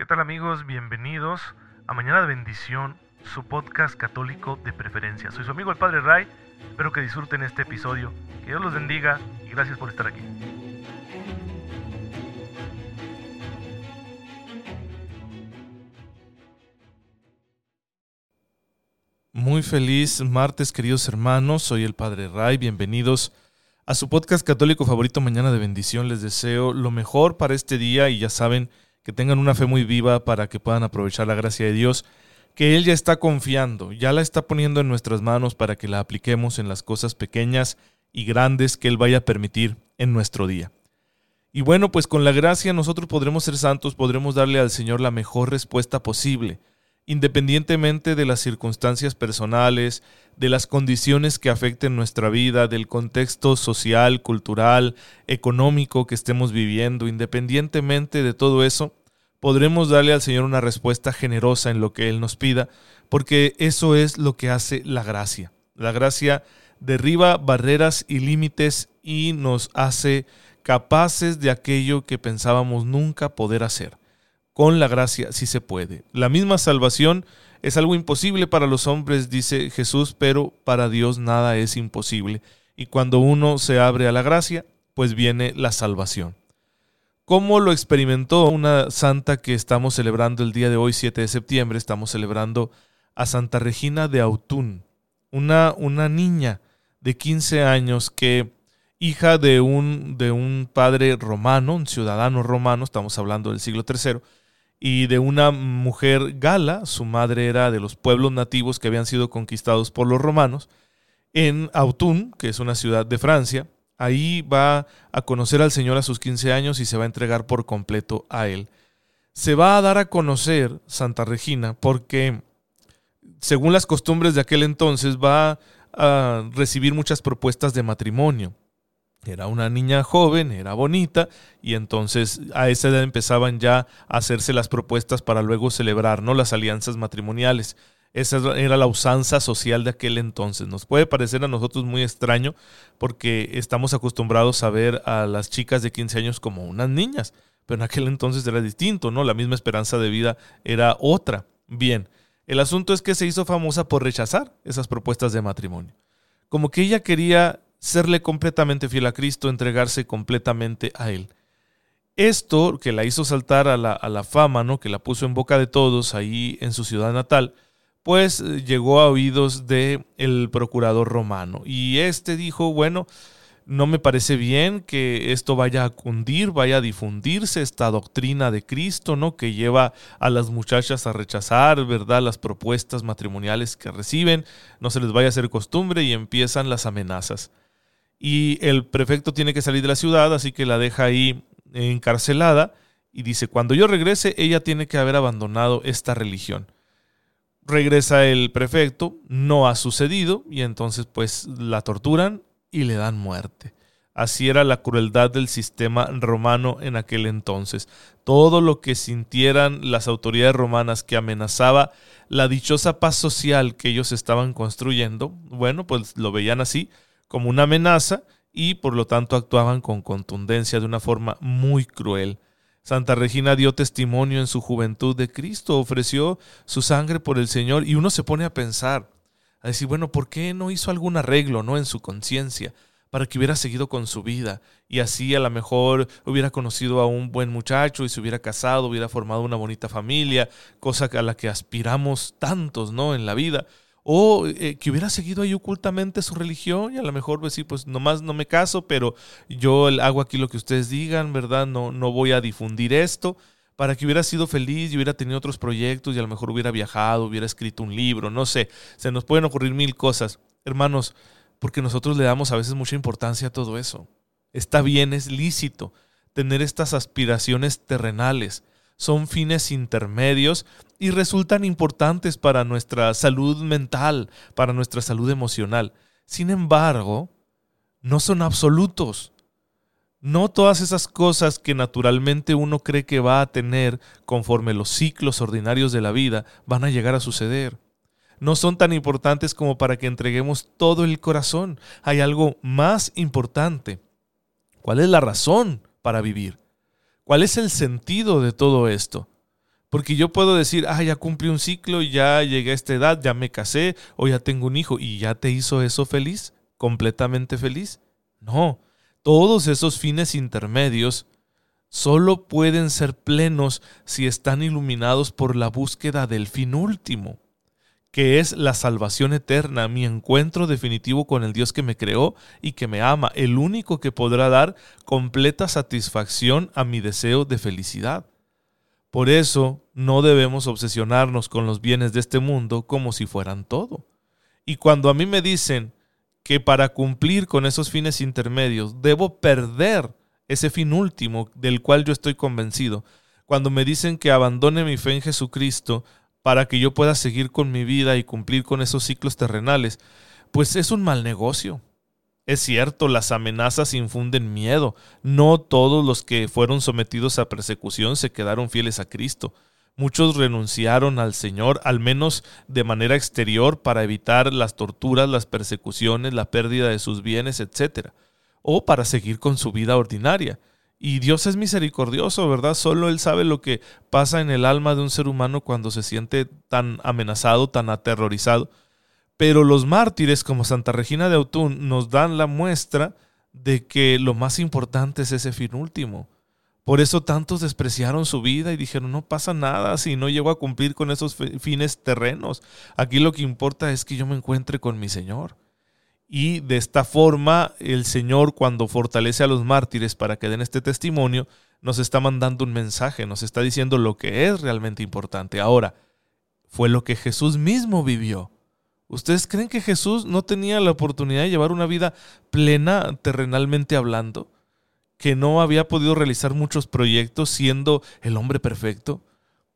¿Qué tal amigos? Bienvenidos a Mañana de Bendición, su podcast católico de preferencia. Soy su amigo el Padre Ray, espero que disfruten este episodio, que Dios los bendiga y gracias por estar aquí. Muy feliz martes queridos hermanos, soy el Padre Ray, bienvenidos a su podcast católico favorito Mañana de Bendición. Les deseo lo mejor para este día y ya saben, que tengan una fe muy viva para que puedan aprovechar la gracia de Dios, que Él ya está confiando, ya la está poniendo en nuestras manos para que la apliquemos en las cosas pequeñas y grandes que Él vaya a permitir en nuestro día. Y bueno, pues con la gracia nosotros podremos ser santos, podremos darle al Señor la mejor respuesta posible, independientemente de las circunstancias personales, de las condiciones que afecten nuestra vida, del contexto social, cultural, económico que estemos viviendo, independientemente de todo eso, podremos darle al Señor una respuesta generosa en lo que Él nos pida, porque eso es lo que hace la gracia. La gracia derriba barreras y límites y nos hace capaces de aquello que pensábamos nunca poder hacer. Con la gracia sí se puede. La misma salvación es algo imposible para los hombres, dice Jesús, pero para Dios nada es imposible. Y cuando uno se abre a la gracia, pues viene la salvación. ¿Cómo lo experimentó una santa que estamos celebrando el día de hoy, 7 de septiembre? Estamos celebrando a Santa Regina de Autun, una, una niña de 15 años que, hija de un, de un padre romano, un ciudadano romano, estamos hablando del siglo III, y de una mujer gala, su madre era de los pueblos nativos que habían sido conquistados por los romanos, en Autun, que es una ciudad de Francia, Ahí va a conocer al Señor a sus 15 años y se va a entregar por completo a Él. Se va a dar a conocer Santa Regina porque, según las costumbres de aquel entonces, va a recibir muchas propuestas de matrimonio. Era una niña joven, era bonita, y entonces a esa edad empezaban ya a hacerse las propuestas para luego celebrar ¿no? las alianzas matrimoniales. Esa era la usanza social de aquel entonces. Nos puede parecer a nosotros muy extraño porque estamos acostumbrados a ver a las chicas de 15 años como unas niñas, pero en aquel entonces era distinto, ¿no? La misma esperanza de vida era otra. Bien, el asunto es que se hizo famosa por rechazar esas propuestas de matrimonio. Como que ella quería serle completamente fiel a Cristo, entregarse completamente a Él. Esto que la hizo saltar a la, a la fama, ¿no? que la puso en boca de todos ahí en su ciudad natal, pues eh, llegó a oídos del el procurador romano. Y este dijo, bueno, no me parece bien que esto vaya a cundir, vaya a difundirse esta doctrina de Cristo, ¿no? Que lleva a las muchachas a rechazar, ¿verdad? Las propuestas matrimoniales que reciben, no se les vaya a hacer costumbre y empiezan las amenazas. Y el prefecto tiene que salir de la ciudad, así que la deja ahí encarcelada y dice, cuando yo regrese, ella tiene que haber abandonado esta religión. Regresa el prefecto, no ha sucedido y entonces pues la torturan y le dan muerte. Así era la crueldad del sistema romano en aquel entonces. Todo lo que sintieran las autoridades romanas que amenazaba la dichosa paz social que ellos estaban construyendo, bueno, pues lo veían así, como una amenaza y por lo tanto actuaban con contundencia de una forma muy cruel. Santa Regina dio testimonio en su juventud de Cristo, ofreció su sangre por el Señor y uno se pone a pensar, a decir, bueno, ¿por qué no hizo algún arreglo no en su conciencia para que hubiera seguido con su vida y así a lo mejor hubiera conocido a un buen muchacho y se hubiera casado, hubiera formado una bonita familia, cosa a la que aspiramos tantos, ¿no? en la vida o eh, que hubiera seguido ahí ocultamente su religión y a lo mejor pues sí, pues nomás no me caso, pero yo hago aquí lo que ustedes digan, ¿verdad? No, no voy a difundir esto para que hubiera sido feliz y hubiera tenido otros proyectos y a lo mejor hubiera viajado, hubiera escrito un libro, no sé, se nos pueden ocurrir mil cosas. Hermanos, porque nosotros le damos a veces mucha importancia a todo eso. Está bien, es lícito tener estas aspiraciones terrenales, son fines intermedios y resultan importantes para nuestra salud mental, para nuestra salud emocional. Sin embargo, no son absolutos. No todas esas cosas que naturalmente uno cree que va a tener conforme los ciclos ordinarios de la vida van a llegar a suceder. No son tan importantes como para que entreguemos todo el corazón. Hay algo más importante. ¿Cuál es la razón para vivir? ¿Cuál es el sentido de todo esto? Porque yo puedo decir, ah, ya cumplí un ciclo, ya llegué a esta edad, ya me casé o ya tengo un hijo y ya te hizo eso feliz, completamente feliz. No, todos esos fines intermedios solo pueden ser plenos si están iluminados por la búsqueda del fin último, que es la salvación eterna, mi encuentro definitivo con el Dios que me creó y que me ama, el único que podrá dar completa satisfacción a mi deseo de felicidad. Por eso no debemos obsesionarnos con los bienes de este mundo como si fueran todo. Y cuando a mí me dicen que para cumplir con esos fines intermedios debo perder ese fin último del cual yo estoy convencido, cuando me dicen que abandone mi fe en Jesucristo para que yo pueda seguir con mi vida y cumplir con esos ciclos terrenales, pues es un mal negocio. Es cierto, las amenazas infunden miedo. No todos los que fueron sometidos a persecución se quedaron fieles a Cristo. Muchos renunciaron al Señor, al menos de manera exterior, para evitar las torturas, las persecuciones, la pérdida de sus bienes, etc. O para seguir con su vida ordinaria. Y Dios es misericordioso, ¿verdad? Solo Él sabe lo que pasa en el alma de un ser humano cuando se siente tan amenazado, tan aterrorizado. Pero los mártires como Santa Regina de Autun nos dan la muestra de que lo más importante es ese fin último. Por eso tantos despreciaron su vida y dijeron, no pasa nada si no llego a cumplir con esos fines terrenos. Aquí lo que importa es que yo me encuentre con mi Señor. Y de esta forma el Señor cuando fortalece a los mártires para que den este testimonio, nos está mandando un mensaje, nos está diciendo lo que es realmente importante. Ahora, fue lo que Jesús mismo vivió. ¿Ustedes creen que Jesús no tenía la oportunidad de llevar una vida plena terrenalmente hablando? ¿Que no había podido realizar muchos proyectos siendo el hombre perfecto?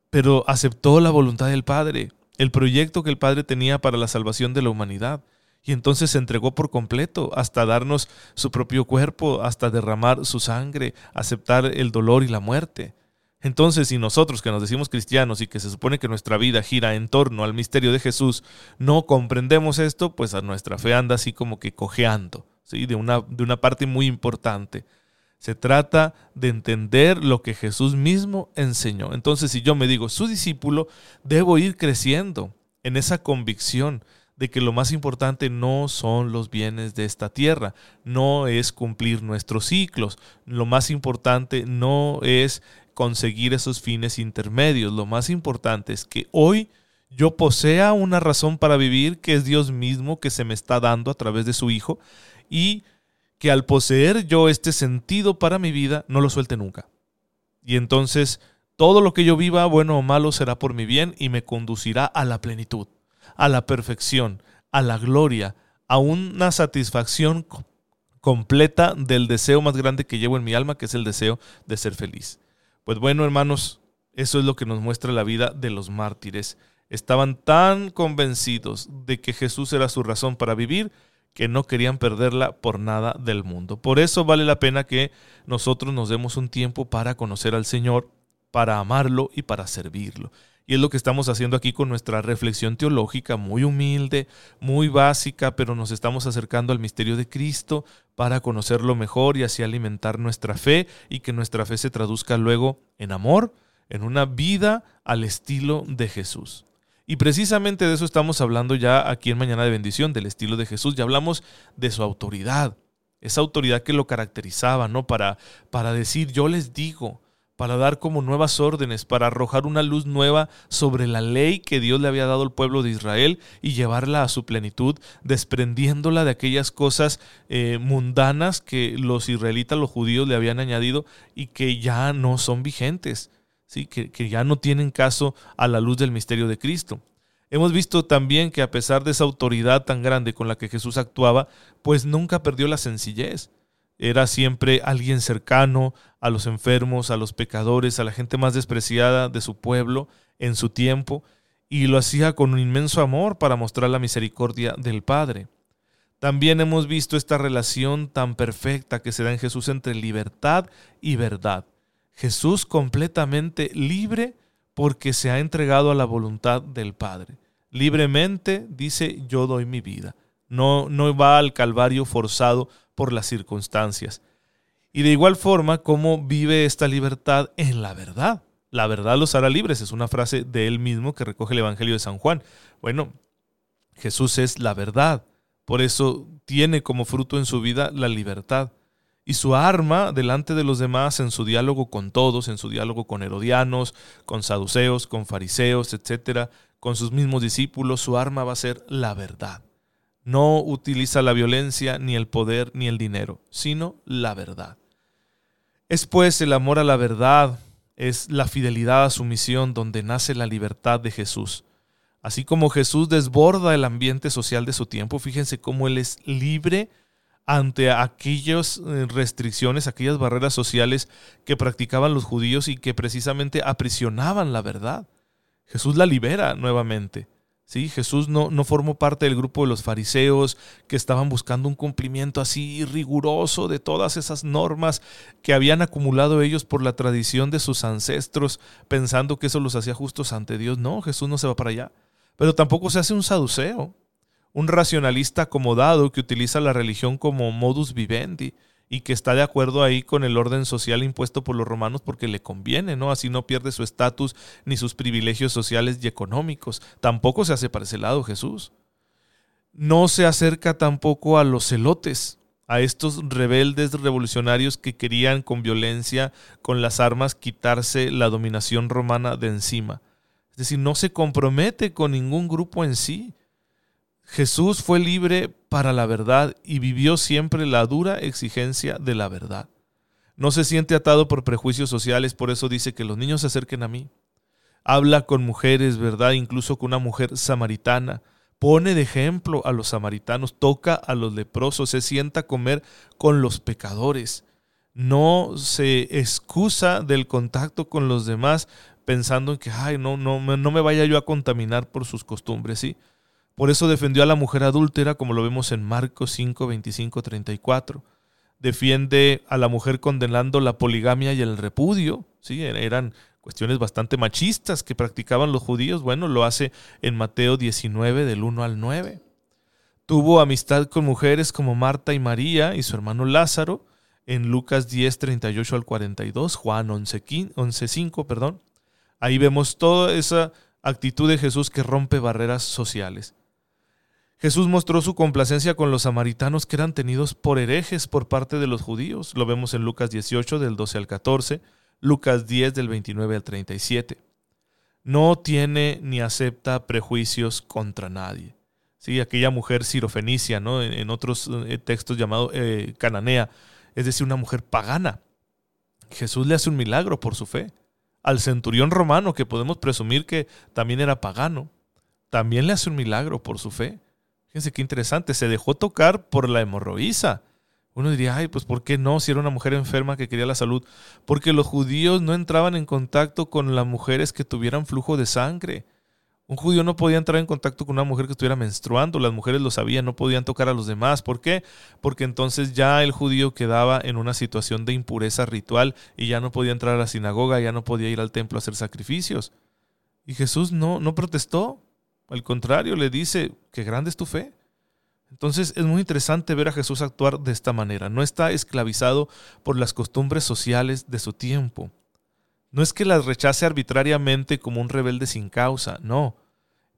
Pero aceptó la voluntad del Padre, el proyecto que el Padre tenía para la salvación de la humanidad. Y entonces se entregó por completo hasta darnos su propio cuerpo, hasta derramar su sangre, aceptar el dolor y la muerte. Entonces, si nosotros que nos decimos cristianos y que se supone que nuestra vida gira en torno al misterio de Jesús, no comprendemos esto, pues a nuestra fe anda así como que cojeando, ¿sí? de, una, de una parte muy importante. Se trata de entender lo que Jesús mismo enseñó. Entonces, si yo me digo su discípulo, debo ir creciendo en esa convicción de que lo más importante no son los bienes de esta tierra, no es cumplir nuestros ciclos, lo más importante no es conseguir esos fines intermedios. Lo más importante es que hoy yo posea una razón para vivir, que es Dios mismo que se me está dando a través de su Hijo, y que al poseer yo este sentido para mi vida, no lo suelte nunca. Y entonces todo lo que yo viva, bueno o malo, será por mi bien y me conducirá a la plenitud, a la perfección, a la gloria, a una satisfacción completa del deseo más grande que llevo en mi alma, que es el deseo de ser feliz. Pues bueno, hermanos, eso es lo que nos muestra la vida de los mártires. Estaban tan convencidos de que Jesús era su razón para vivir que no querían perderla por nada del mundo. Por eso vale la pena que nosotros nos demos un tiempo para conocer al Señor, para amarlo y para servirlo. Y es lo que estamos haciendo aquí con nuestra reflexión teológica muy humilde, muy básica, pero nos estamos acercando al misterio de Cristo para conocerlo mejor y así alimentar nuestra fe y que nuestra fe se traduzca luego en amor, en una vida al estilo de Jesús. Y precisamente de eso estamos hablando ya aquí en Mañana de Bendición, del estilo de Jesús. Ya hablamos de su autoridad, esa autoridad que lo caracterizaba, ¿no? Para, para decir, yo les digo, para dar como nuevas órdenes, para arrojar una luz nueva sobre la ley que Dios le había dado al pueblo de Israel y llevarla a su plenitud, desprendiéndola de aquellas cosas eh, mundanas que los israelitas, los judíos le habían añadido y que ya no son vigentes, ¿sí? que, que ya no tienen caso a la luz del misterio de Cristo. Hemos visto también que a pesar de esa autoridad tan grande con la que Jesús actuaba, pues nunca perdió la sencillez era siempre alguien cercano a los enfermos, a los pecadores, a la gente más despreciada de su pueblo en su tiempo, y lo hacía con un inmenso amor para mostrar la misericordia del Padre. También hemos visto esta relación tan perfecta que se da en Jesús entre libertad y verdad. Jesús completamente libre porque se ha entregado a la voluntad del Padre. Libremente dice, yo doy mi vida. No, no va al Calvario forzado por las circunstancias. Y de igual forma, cómo vive esta libertad en la verdad. La verdad los hará libres, es una frase de él mismo que recoge el Evangelio de San Juan. Bueno, Jesús es la verdad, por eso tiene como fruto en su vida la libertad. Y su arma delante de los demás en su diálogo con todos, en su diálogo con herodianos, con saduceos, con fariseos, etcétera, con sus mismos discípulos, su arma va a ser la verdad. No utiliza la violencia, ni el poder, ni el dinero, sino la verdad. Es pues el amor a la verdad, es la fidelidad a su misión donde nace la libertad de Jesús. Así como Jesús desborda el ambiente social de su tiempo, fíjense cómo Él es libre ante aquellas eh, restricciones, aquellas barreras sociales que practicaban los judíos y que precisamente aprisionaban la verdad. Jesús la libera nuevamente. ¿Sí? Jesús no, no formó parte del grupo de los fariseos que estaban buscando un cumplimiento así riguroso de todas esas normas que habían acumulado ellos por la tradición de sus ancestros, pensando que eso los hacía justos ante Dios. No, Jesús no se va para allá. Pero tampoco se hace un saduceo, un racionalista acomodado que utiliza la religión como modus vivendi y que está de acuerdo ahí con el orden social impuesto por los romanos porque le conviene, ¿no? Así no pierde su estatus ni sus privilegios sociales y económicos. Tampoco se hace para ese lado Jesús. No se acerca tampoco a los celotes, a estos rebeldes revolucionarios que querían con violencia, con las armas, quitarse la dominación romana de encima. Es decir, no se compromete con ningún grupo en sí. Jesús fue libre para la verdad y vivió siempre la dura exigencia de la verdad. No se siente atado por prejuicios sociales, por eso dice que los niños se acerquen a mí. Habla con mujeres, ¿verdad? Incluso con una mujer samaritana. Pone de ejemplo a los samaritanos, toca a los leprosos, se sienta a comer con los pecadores. No se excusa del contacto con los demás pensando en que, ay, no, no, no me vaya yo a contaminar por sus costumbres, ¿sí? Por eso defendió a la mujer adúltera, como lo vemos en Marcos 5, 25, 34. Defiende a la mujer condenando la poligamia y el repudio, ¿sí? Eran cuestiones bastante machistas que practicaban los judíos. Bueno, lo hace en Mateo 19, del 1 al 9. Tuvo amistad con mujeres como Marta y María y su hermano Lázaro, en Lucas 10, 38 al 42, Juan 11, 5, perdón. Ahí vemos toda esa actitud de Jesús que rompe barreras sociales. Jesús mostró su complacencia con los samaritanos que eran tenidos por herejes por parte de los judíos. Lo vemos en Lucas 18 del 12 al 14, Lucas 10 del 29 al 37. No tiene ni acepta prejuicios contra nadie. Sí, aquella mujer sirofenicia, ¿no? en, otros eh, textos llamado eh, cananea, es decir, una mujer pagana. Jesús le hace un milagro por su fe al centurión romano, que podemos presumir que también era pagano, también le hace un milagro por su fe. Fíjense qué interesante, se dejó tocar por la hemorroísa. Uno diría, ay, pues ¿por qué no? Si era una mujer enferma que quería la salud. Porque los judíos no entraban en contacto con las mujeres que tuvieran flujo de sangre. Un judío no podía entrar en contacto con una mujer que estuviera menstruando, las mujeres lo sabían, no podían tocar a los demás. ¿Por qué? Porque entonces ya el judío quedaba en una situación de impureza ritual y ya no podía entrar a la sinagoga, ya no podía ir al templo a hacer sacrificios. Y Jesús no, no protestó, al contrario, le dice, qué grande es tu fe. Entonces es muy interesante ver a Jesús actuar de esta manera. No está esclavizado por las costumbres sociales de su tiempo. No es que las rechace arbitrariamente como un rebelde sin causa, no.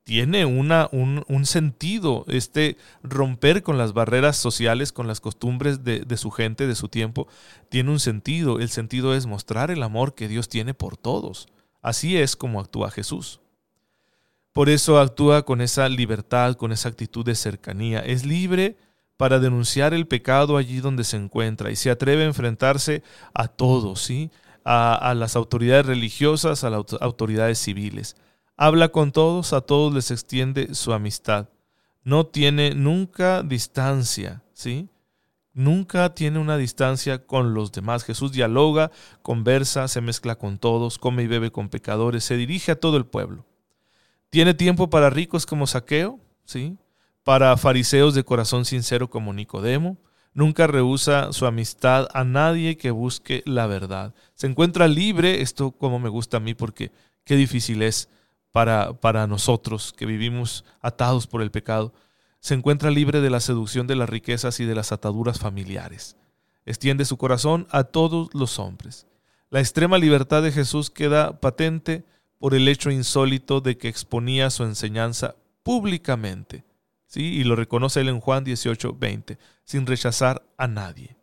Tiene una, un, sentido este romper con las barreras sociales, con las costumbres de su gente, de su tiempo. Tiene un sentido. El sentido es mostrar el amor que Dios tiene por todos. Así es como actúa Jesús. Por eso actúa con esa libertad, con esa actitud de cercanía. Es libre para denunciar el pecado allí donde se encuentra y se atreve a enfrentarse a todos, ¿sí? a, las autoridades religiosas, a las autoridades civiles. Habla con todos, a todos les extiende su amistad. No tiene nunca distancia, ¿sí? Nunca tiene una distancia con los demás. Jesús dialoga, conversa, se mezcla con todos, come y bebe con pecadores, se dirige a todo el pueblo. Tiene tiempo para ricos como Saqueo, ¿sí? Para fariseos de corazón sincero como Nicodemo, nunca rehúsa su amistad a nadie que busque la verdad. Se encuentra libre, esto como me gusta a mí porque qué difícil es para, para nosotros que vivimos atados por el pecado. Se encuentra libre de la seducción de las riquezas y de las ataduras familiares. Extiende su corazón a todos los hombres. La extrema libertad de Jesús queda patente por el hecho insólito de que exponía su enseñanza públicamente. ¿sí? Y lo reconoce él en Juan 18, 20, sin rechazar a nadie.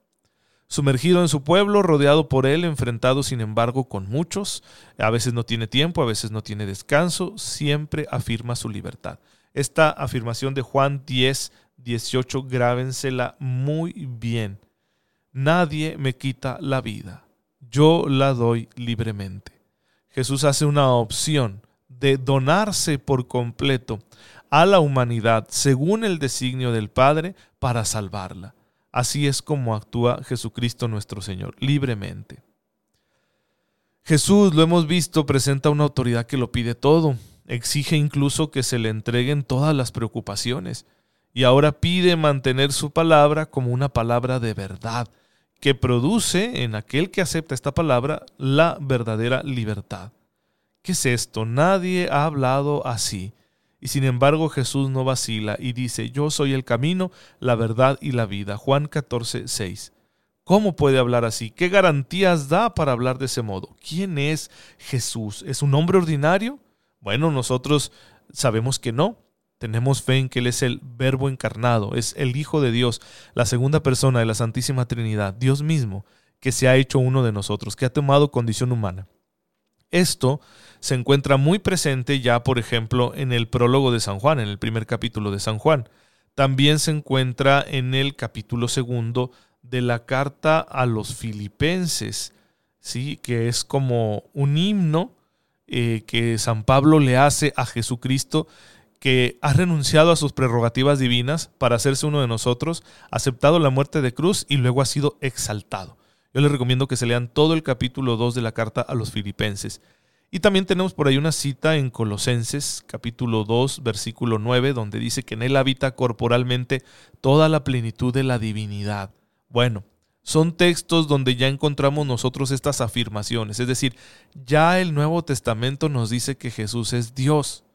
Sumergido en su pueblo, rodeado por él, enfrentado sin embargo con muchos, a veces no tiene tiempo, a veces no tiene descanso, siempre afirma su libertad. Esta afirmación de Juan 10, 18, grábensela muy bien. Nadie me quita la vida, yo la doy libremente. Jesús hace una opción de donarse por completo a la humanidad según el designio del Padre para salvarla. Así es como actúa Jesucristo nuestro Señor, libremente. Jesús, lo hemos visto, presenta una autoridad que lo pide todo, exige incluso que se le entreguen todas las preocupaciones, y ahora pide mantener su palabra como una palabra de verdad, que produce en aquel que acepta esta palabra la verdadera libertad. ¿Qué es esto? Nadie ha hablado así. Y sin embargo Jesús no vacila y dice, yo soy el camino, la verdad y la vida. Juan 14, 6. ¿Cómo puede hablar así? ¿Qué garantías da para hablar de ese modo? ¿Quién es Jesús? ¿Es un hombre ordinario? Bueno, nosotros sabemos que no. Tenemos fe en que Él es el Verbo encarnado, es el Hijo de Dios, la segunda persona de la Santísima Trinidad, Dios mismo, que se ha hecho uno de nosotros, que ha tomado condición humana. Esto se encuentra muy presente ya, por ejemplo, en el prólogo de San Juan, en el primer capítulo de San Juan. También se encuentra en el capítulo segundo de la carta a los filipenses, ¿sí? que es como un himno eh, que San Pablo le hace a Jesucristo, que ha renunciado a sus prerrogativas divinas para hacerse uno de nosotros, aceptado la muerte de cruz y luego ha sido exaltado. Yo les recomiendo que se lean todo el capítulo 2 de la carta a los filipenses. Y también tenemos por ahí una cita en Colosenses capítulo 2 versículo 9 donde dice que en él habita corporalmente toda la plenitud de la divinidad. Bueno, son textos donde ya encontramos nosotros estas afirmaciones, es decir, ya el Nuevo Testamento nos dice que Jesús es Dios.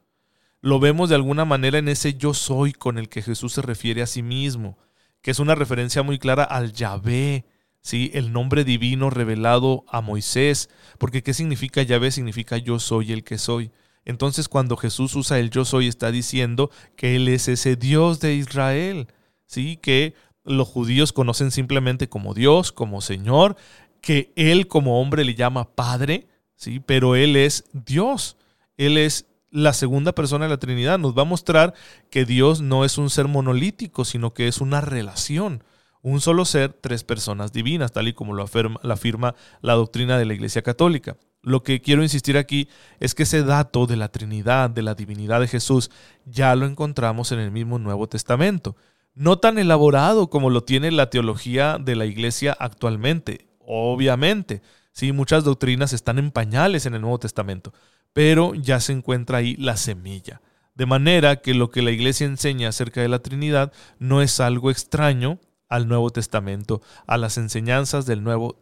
Lo vemos de alguna manera en ese yo soy con el que Jesús se refiere a sí mismo, que es una referencia muy clara al Yahvé, ¿sí? el nombre divino revelado a Moisés, porque ¿qué significa Yahvé? Significa yo soy el que soy. Entonces cuando Jesús usa el yo soy está diciendo que Él es ese Dios de Israel, ¿sí? que los judíos conocen simplemente como Dios, como Señor, que Él como hombre le llama Padre, ¿sí? pero Él es Dios, Él es la segunda persona de la Trinidad. Nos va a mostrar que Dios no es un ser monolítico, sino que es una relación un solo ser, tres personas divinas, tal y como lo afirma, la afirma la doctrina de la Iglesia Católica. Lo que quiero insistir aquí es que ese dato de la Trinidad, de la divinidad de Jesús, ya lo encontramos en el mismo Nuevo Testamento. No tan elaborado como lo tiene la teología de la Iglesia actualmente, obviamente. Sí, muchas doctrinas están en pañales en el Nuevo Testamento, pero ya se encuentra ahí la semilla. De manera que lo que la Iglesia enseña acerca de la Trinidad no es algo extraño al Nuevo Testamento, a las enseñanzas del Nuevo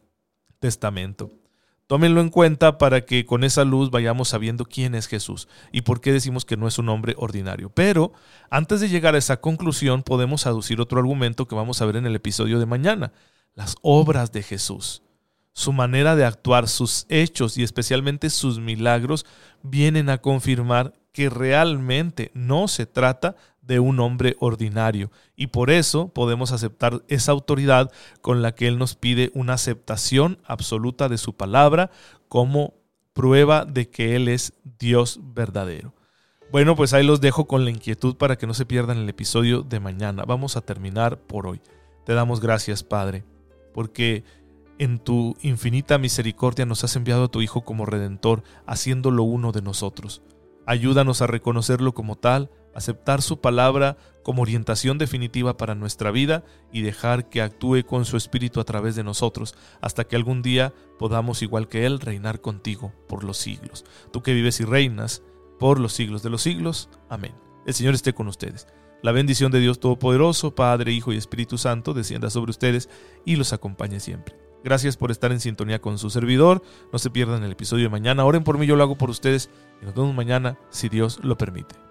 Testamento. Tómenlo en cuenta para que con esa luz vayamos sabiendo quién es Jesús y por qué decimos que no es un hombre ordinario. Pero antes de llegar a esa conclusión podemos aducir otro argumento que vamos a ver en el episodio de mañana, las obras de Jesús. Su manera de actuar, sus hechos y especialmente sus milagros vienen a confirmar que realmente no se trata de un hombre ordinario. Y por eso podemos aceptar esa autoridad con la que Él nos pide una aceptación absoluta de su palabra como prueba de que Él es Dios verdadero. Bueno, pues ahí los dejo con la inquietud para que no se pierdan el episodio de mañana. Vamos a terminar por hoy. Te damos gracias, Padre, porque en tu infinita misericordia nos has enviado a tu Hijo como Redentor, haciéndolo uno de nosotros. Ayúdanos a reconocerlo como tal, aceptar su palabra como orientación definitiva para nuestra vida y dejar que actúe con su espíritu a través de nosotros, hasta que algún día podamos, igual que Él, reinar contigo por los siglos. Tú que vives y reinas por los siglos de los siglos. Amén. El Señor esté con ustedes. La bendición de Dios Todopoderoso, Padre, Hijo y Espíritu Santo, descienda sobre ustedes y los acompañe siempre. Gracias por estar en sintonía con su servidor. No se pierdan el episodio de mañana. Oren por mí, yo lo hago por ustedes. Y nos vemos mañana, si Dios lo permite.